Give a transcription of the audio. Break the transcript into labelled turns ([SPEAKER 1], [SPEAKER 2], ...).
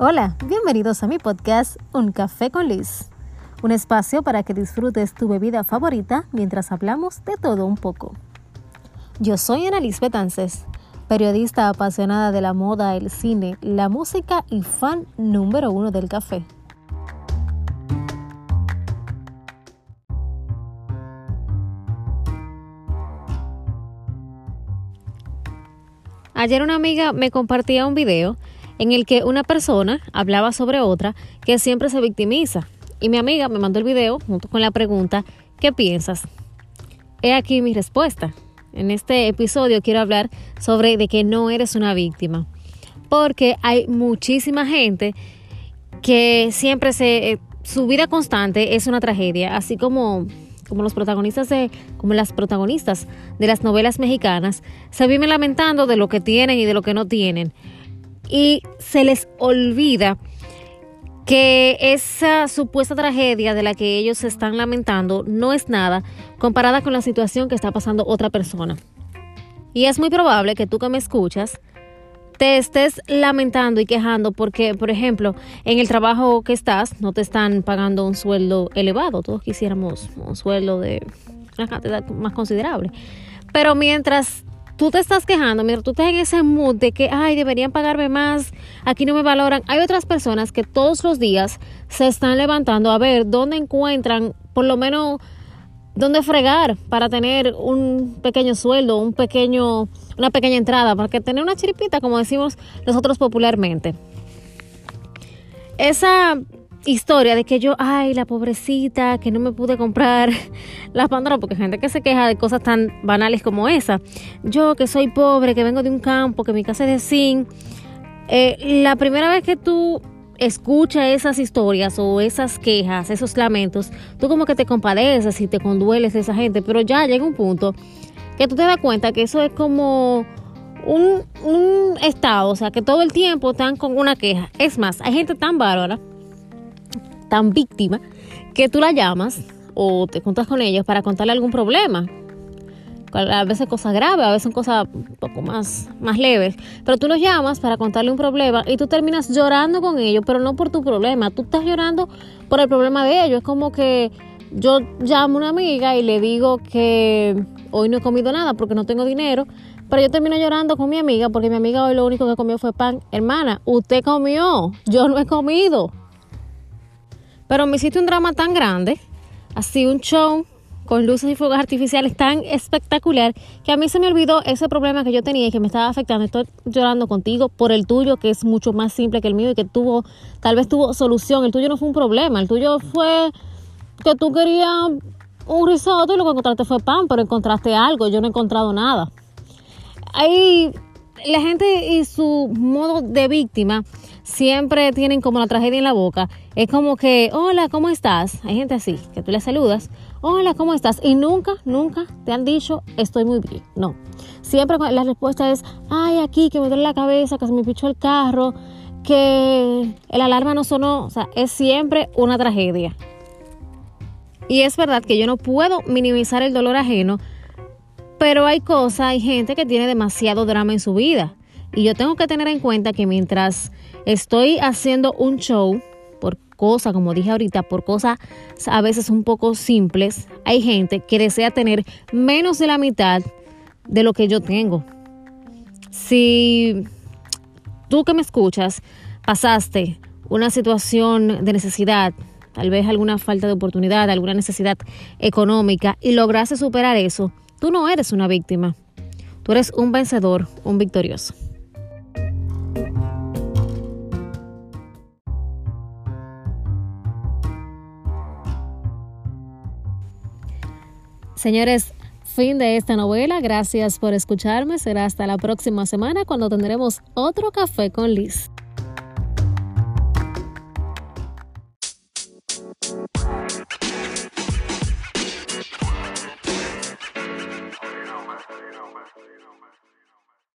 [SPEAKER 1] Hola, bienvenidos a mi podcast Un Café con Liz, un espacio para que disfrutes tu bebida favorita mientras hablamos de todo un poco. Yo soy Ana Liz Betances, periodista apasionada de la moda, el cine, la música y fan número uno del café. Ayer una amiga me compartía un video en el que una persona hablaba sobre otra que siempre se victimiza. Y mi amiga me mandó el video junto con la pregunta, ¿qué piensas? He aquí mi respuesta. En este episodio quiero hablar sobre de que no eres una víctima. Porque hay muchísima gente que siempre se... Eh, su vida constante es una tragedia, así como como los protagonistas de, como las protagonistas de las novelas mexicanas, se viven lamentando de lo que tienen y de lo que no tienen y se les olvida que esa supuesta tragedia de la que ellos se están lamentando no es nada comparada con la situación que está pasando otra persona. Y es muy probable que tú que me escuchas te estés lamentando y quejando porque, por ejemplo, en el trabajo que estás no te están pagando un sueldo elevado. Todos quisiéramos un sueldo de una cantidad más considerable. Pero mientras tú te estás quejando, mira, tú estás en ese mood de que, ay, deberían pagarme más, aquí no me valoran. Hay otras personas que todos los días se están levantando a ver dónde encuentran, por lo menos, dónde fregar para tener un pequeño sueldo, un pequeño, una pequeña entrada, para tener una chiripita, como decimos nosotros popularmente. Esa historia de que yo, ay, la pobrecita, que no me pude comprar las Pandora, porque hay gente que se queja de cosas tan banales como esa. Yo que soy pobre, que vengo de un campo, que mi casa es de zinc. Eh, la primera vez que tú escuchas esas historias o esas quejas, esos lamentos, tú como que te compadeces y te condueles de esa gente, pero ya llega un punto que tú te das cuenta que eso es como un, un estado, o sea, que todo el tiempo están con una queja. Es más, hay gente tan bárbara tan víctima que tú la llamas o te juntas con ellos para contarle algún problema. A veces cosas graves, a veces cosas un poco más, más leves. Pero tú los llamas para contarle un problema y tú terminas llorando con ellos, pero no por tu problema. Tú estás llorando por el problema de ellos. Es como que yo llamo a una amiga y le digo que hoy no he comido nada porque no tengo dinero. Pero yo termino llorando con mi amiga porque mi amiga hoy lo único que comió fue pan. Hermana, usted comió, yo no he comido. Pero me hiciste un drama tan grande, así un show con luces y fuegos artificiales tan espectacular que a mí se me olvidó ese problema que yo tenía y que me estaba afectando. Estoy llorando contigo por el tuyo, que es mucho más simple que el mío y que tuvo, tal vez tuvo solución. El tuyo no fue un problema, el tuyo fue que tú querías un risotto y lo que encontraste fue pan, pero encontraste algo, yo no he encontrado nada. Ahí la gente y su modo de víctima siempre tienen como la tragedia en la boca. Es como que, hola, ¿cómo estás? Hay gente así, que tú le saludas, hola, ¿cómo estás? Y nunca, nunca te han dicho, estoy muy bien. No. Siempre la respuesta es, ay, aquí, que me duele la cabeza, que se me pichó el carro, que el alarma no sonó. O sea, es siempre una tragedia. Y es verdad que yo no puedo minimizar el dolor ajeno, pero hay cosas, hay gente que tiene demasiado drama en su vida. Y yo tengo que tener en cuenta que mientras estoy haciendo un show, por cosas, como dije ahorita, por cosas a veces un poco simples, hay gente que desea tener menos de la mitad de lo que yo tengo. Si tú que me escuchas pasaste una situación de necesidad, tal vez alguna falta de oportunidad, alguna necesidad económica y lograste superar eso, tú no eres una víctima. Tú eres un vencedor, un victorioso. Señores, fin de esta novela. Gracias por escucharme. Será hasta la próxima semana cuando tendremos otro café con Liz.